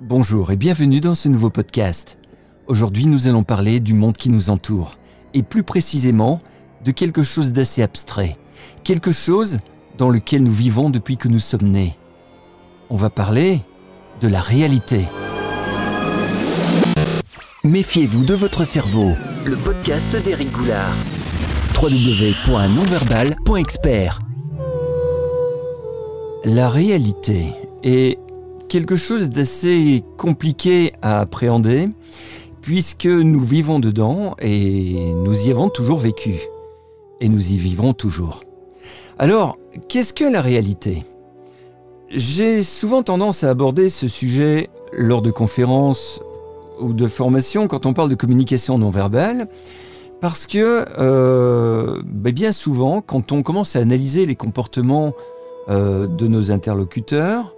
Bonjour et bienvenue dans ce nouveau podcast. Aujourd'hui nous allons parler du monde qui nous entoure, et plus précisément de quelque chose d'assez abstrait, quelque chose dans lequel nous vivons depuis que nous sommes nés. On va parler de la réalité. Méfiez-vous de votre cerveau, le podcast d'Éric Goulard. www.nonverbal.expert La réalité est quelque chose d'assez compliqué à appréhender puisque nous vivons dedans et nous y avons toujours vécu. Et nous y vivrons toujours. Alors, qu'est-ce que la réalité? J'ai souvent tendance à aborder ce sujet lors de conférences ou de formations quand on parle de communication non verbale, parce que euh, ben bien souvent, quand on commence à analyser les comportements euh, de nos interlocuteurs,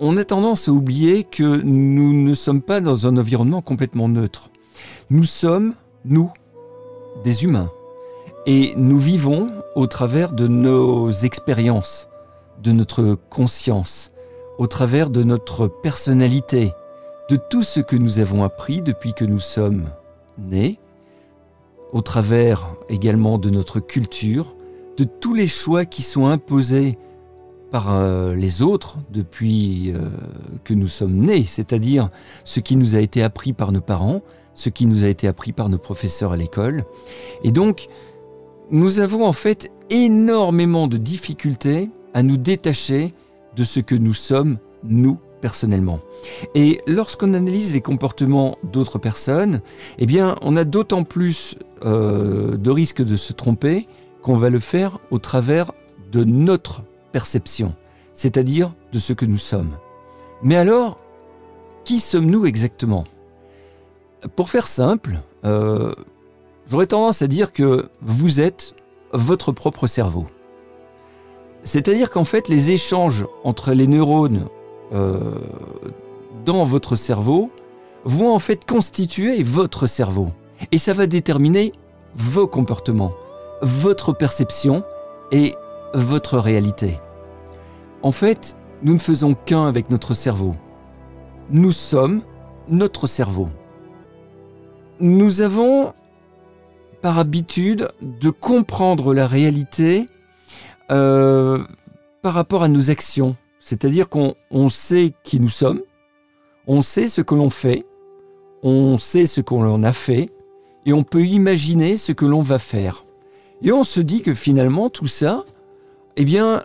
on a tendance à oublier que nous ne sommes pas dans un environnement complètement neutre. Nous sommes, nous, des humains. Et nous vivons au travers de nos expériences, de notre conscience, au travers de notre personnalité, de tout ce que nous avons appris depuis que nous sommes nés, au travers également de notre culture, de tous les choix qui sont imposés par euh, les autres depuis euh, que nous sommes nés, c'est-à-dire ce qui nous a été appris par nos parents, ce qui nous a été appris par nos professeurs à l'école. Et donc, nous avons en fait énormément de difficultés à nous détacher de ce que nous sommes, nous, personnellement. Et lorsqu'on analyse les comportements d'autres personnes, eh bien, on a d'autant plus euh, de risques de se tromper qu'on va le faire au travers de notre perception, c'est-à-dire de ce que nous sommes. Mais alors, qui sommes-nous exactement? Pour faire simple, euh, j'aurais tendance à dire que vous êtes votre propre cerveau. C'est-à-dire qu'en fait, les échanges entre les neurones euh, dans votre cerveau vont en fait constituer votre cerveau. Et ça va déterminer vos comportements, votre perception et votre réalité. En fait, nous ne faisons qu'un avec notre cerveau. Nous sommes notre cerveau. Nous avons par habitude de comprendre la réalité euh, par rapport à nos actions. C'est-à-dire qu'on sait qui nous sommes, on sait ce que l'on fait, on sait ce qu'on a fait, et on peut imaginer ce que l'on va faire. Et on se dit que finalement tout ça, eh bien,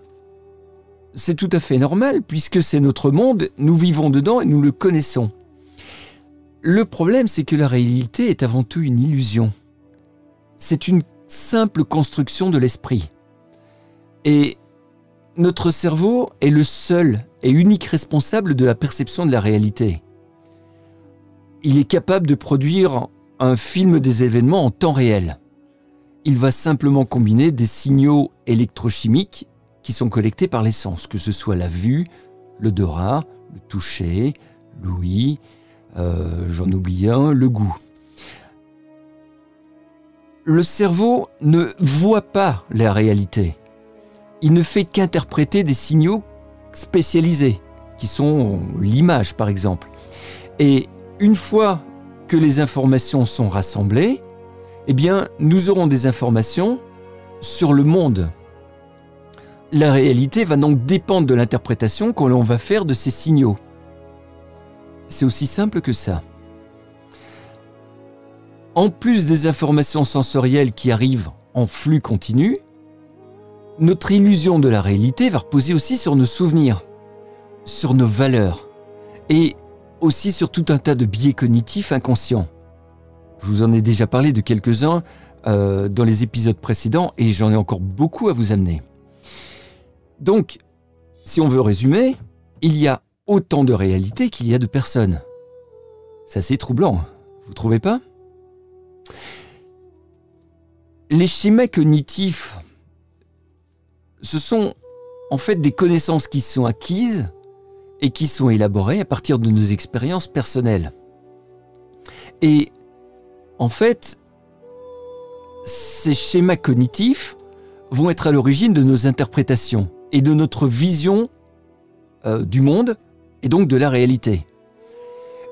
c'est tout à fait normal puisque c'est notre monde, nous vivons dedans et nous le connaissons. Le problème, c'est que la réalité est avant tout une illusion. C'est une simple construction de l'esprit. Et notre cerveau est le seul et unique responsable de la perception de la réalité. Il est capable de produire un film des événements en temps réel. Il va simplement combiner des signaux électrochimiques sont collectés par les sens, que ce soit la vue, l'odorat, le toucher, l'ouïe, euh, j'en oublie un, le goût. Le cerveau ne voit pas la réalité. Il ne fait qu'interpréter des signaux spécialisés, qui sont l'image par exemple. Et une fois que les informations sont rassemblées, eh bien, nous aurons des informations sur le monde, la réalité va donc dépendre de l'interprétation que l'on va faire de ces signaux. C'est aussi simple que ça. En plus des informations sensorielles qui arrivent en flux continu, notre illusion de la réalité va reposer aussi sur nos souvenirs, sur nos valeurs et aussi sur tout un tas de biais cognitifs inconscients. Je vous en ai déjà parlé de quelques-uns euh, dans les épisodes précédents et j'en ai encore beaucoup à vous amener. Donc, si on veut résumer, il y a autant de réalité qu'il y a de personnes. C'est assez troublant, vous trouvez pas? Les schémas cognitifs, ce sont en fait des connaissances qui sont acquises et qui sont élaborées à partir de nos expériences personnelles. Et en fait, ces schémas cognitifs vont être à l'origine de nos interprétations et de notre vision euh, du monde et donc de la réalité.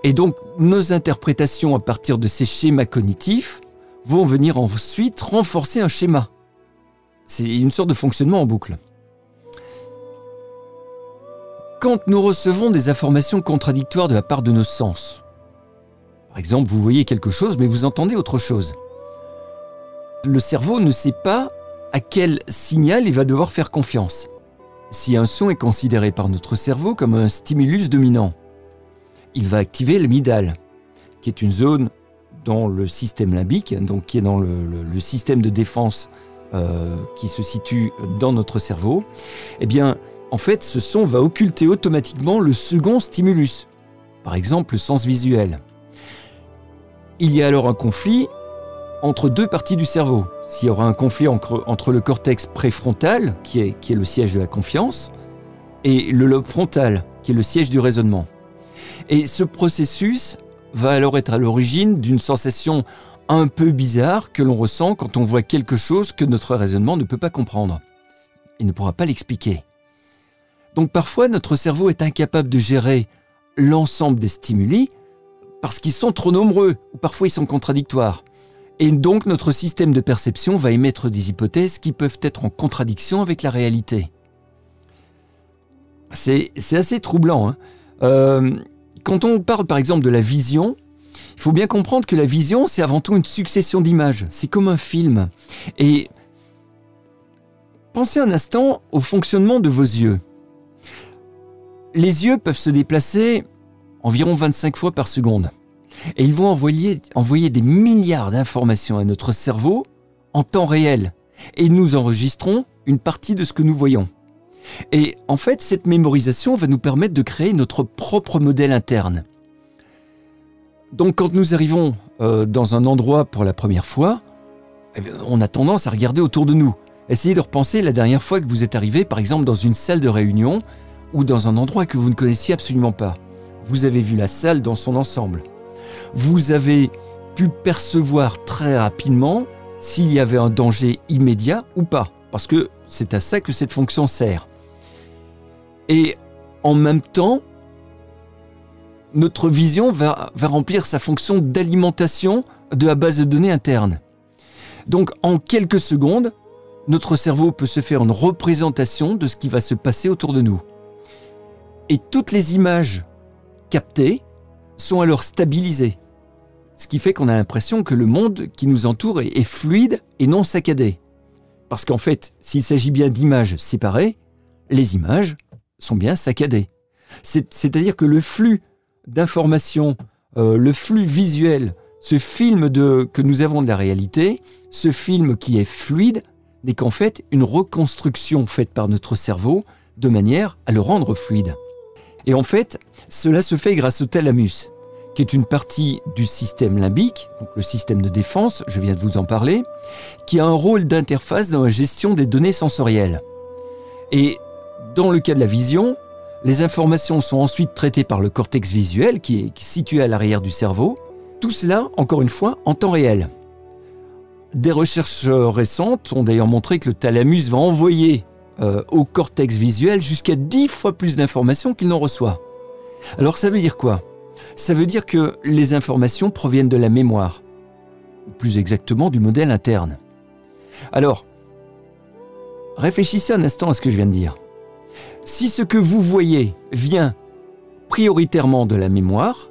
Et donc nos interprétations à partir de ces schémas cognitifs vont venir ensuite renforcer un schéma. C'est une sorte de fonctionnement en boucle. Quand nous recevons des informations contradictoires de la part de nos sens, par exemple, vous voyez quelque chose mais vous entendez autre chose, le cerveau ne sait pas à quel signal il va devoir faire confiance. Si un son est considéré par notre cerveau comme un stimulus dominant, il va activer l'amygdale, qui est une zone dans le système limbique, donc qui est dans le, système de défense euh, qui se situe dans notre cerveau. Eh bien, en fait, ce son va occulter automatiquement le second stimulus, par exemple le sens visuel. Il y a alors un conflit entre deux parties du cerveau. S'il y aura un conflit entre, le cortex préfrontal, qui est, qui est le siège de la confiance, et le lobe frontal, qui est le siège du raisonnement. Et ce processus va alors être à l'origine d'une sensation un peu bizarre que l'on ressent quand on voit quelque chose que notre raisonnement ne peut pas comprendre. Il ne pourra pas l'expliquer. Donc parfois notre cerveau est incapable de gérer l'ensemble des stimuli parce qu'ils sont trop nombreux ou parfois ils sont contradictoires. Et donc notre système de perception va émettre des hypothèses qui peuvent être en contradiction avec la réalité. C'est assez troublant. Hein. Euh, quand on parle par exemple de la vision, il faut bien comprendre que la vision, c'est avant tout une succession d'images. C'est comme un film. Et pensez un instant au fonctionnement de vos yeux. Les yeux peuvent se déplacer environ 25 fois par seconde. Et ils vont envoyer, des milliards d'informations à notre cerveau en temps réel. Et nous enregistrons une partie de ce que nous voyons. Et en fait, cette mémorisation va nous permettre de créer notre propre modèle interne. Donc quand nous arrivons euh, dans un endroit pour la première fois, eh on a tendance à regarder autour de nous. Essayez de repenser la dernière fois que vous êtes arrivé, par exemple, dans une salle de réunion ou dans un endroit que vous ne connaissiez absolument pas. Vous avez vu la salle dans son ensemble vous avez pu percevoir très rapidement s'il y avait un danger immédiat ou pas, parce que c'est à ça que cette fonction sert. Et en même temps, notre vision va, remplir sa fonction d'alimentation de la base de données interne. Donc en quelques secondes, notre cerveau peut se faire une représentation de ce qui va se passer autour de nous. Et toutes les images captées sont alors stabilisées. Ce qui fait qu'on a l'impression que le monde qui nous entoure est, fluide et non saccadé. Parce qu'en fait, s'il s'agit bien d'images séparées, les images sont bien saccadées. C'est-à-dire que le flux d'informations, euh, le flux visuel, ce film que nous avons de la réalité, ce film qui est fluide, n'est qu'en fait une reconstruction faite par notre cerveau de manière à le rendre fluide. Et en fait, cela se fait grâce au thalamus, qui est une partie du système limbique, le système de défense, je viens de vous en parler, qui a un rôle d'interface dans la gestion des données sensorielles. Et dans le cas de la vision, les informations sont ensuite traitées par le cortex visuel, qui est situé à l'arrière du cerveau. Tout cela, encore une fois, en temps réel. Des recherches récentes ont d'ailleurs montré que le thalamus va envoyer euh, au cortex visuel jusqu'à 10 fois plus d'informations qu'il n'en reçoit. Alors ça veut dire quoi? Ça veut dire que les informations proviennent de la mémoire, ou plus exactement du modèle interne. Alors, réfléchissez un instant à ce que je viens de dire. Si ce que vous voyez vient prioritairement de la mémoire,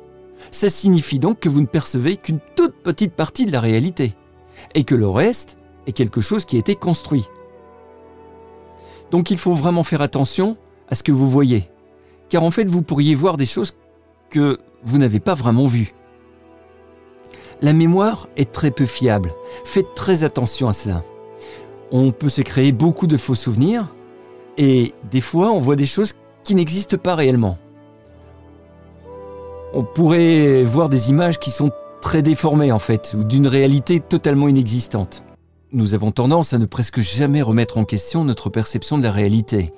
ça signifie donc que vous ne percevez qu'une toute petite partie de la réalité, et que le reste est quelque chose qui a été construit. Donc il faut vraiment faire attention à ce que vous voyez, car en fait vous pourriez voir des choses que vous n'avez pas vraiment vues. La mémoire est très peu fiable, faites très attention à cela. On peut se créer beaucoup de faux souvenirs, et des fois on voit des choses qui n'existent pas réellement. On pourrait voir des images qui sont très déformées en fait, ou d'une réalité totalement inexistante nous avons tendance à ne presque jamais remettre en question notre perception de la réalité.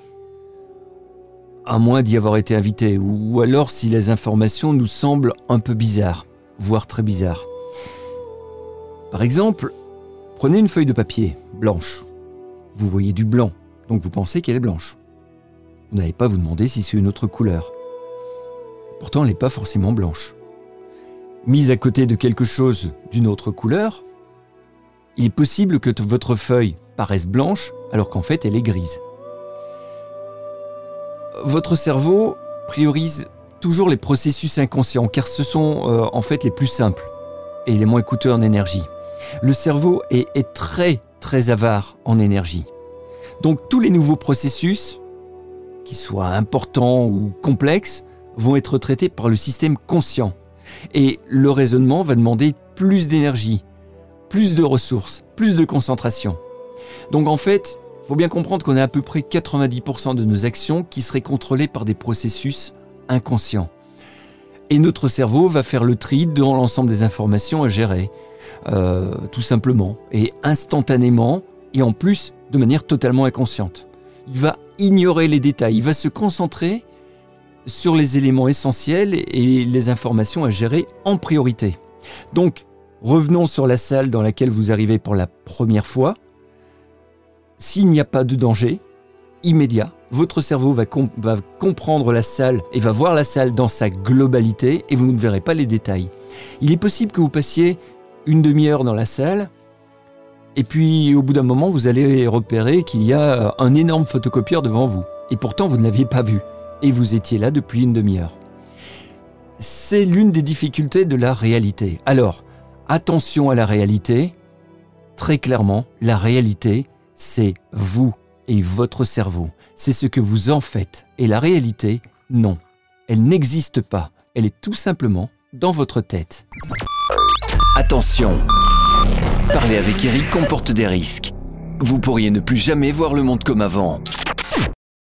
À moins d'y avoir été invité, ou alors si les informations nous semblent un peu bizarres, voire très bizarres. Par exemple, prenez une feuille de papier, blanche. Vous voyez du blanc, donc vous pensez qu'elle est blanche. Vous n'allez pas vous demander si c'est une autre couleur. Pourtant, elle n'est pas forcément blanche. mise à côté de quelque chose d'une autre couleur, il est possible que votre feuille paraisse blanche alors qu'en fait elle est grise. Votre cerveau priorise toujours les processus inconscients car ce sont euh, en fait les plus simples et les moins coûteux en énergie. Le cerveau est, est très très avare en énergie. Donc tous les nouveaux processus, qu'ils soient importants ou complexes, vont être traités par le système conscient. Et le raisonnement va demander plus d'énergie, plus de ressources, plus de concentration. Donc en fait, il faut bien comprendre qu'on a à peu près 90% de nos actions qui seraient contrôlées par des processus inconscients. Et notre cerveau va faire le tri dans l'ensemble des informations à gérer, euh, tout simplement, et instantanément, et en plus de manière totalement inconsciente. Il va ignorer les détails, il va se concentrer sur les éléments essentiels et les informations à gérer en priorité. Donc, revenons sur la salle dans laquelle vous arrivez pour la première fois. S'il n'y a pas de danger immédiat, votre cerveau va, comprendre la salle et va voir la salle dans sa globalité et vous ne verrez pas les détails. Il est possible que vous passiez une demi-heure dans la salle et puis au bout d'un moment vous allez repérer qu'il y a un énorme photocopieur devant vous et pourtant vous ne l'aviez pas vu et vous étiez là depuis une demi-heure. C'est l'une des difficultés de la réalité. Alors, attention à la réalité. Très clairement, la réalité, c'est vous et votre cerveau. C'est ce que vous en faites. Et la réalité, non. Elle n'existe pas. Elle est tout simplement dans votre tête. Attention. Parler avec Eric comporte des risques. Vous pourriez ne plus jamais voir le monde comme avant.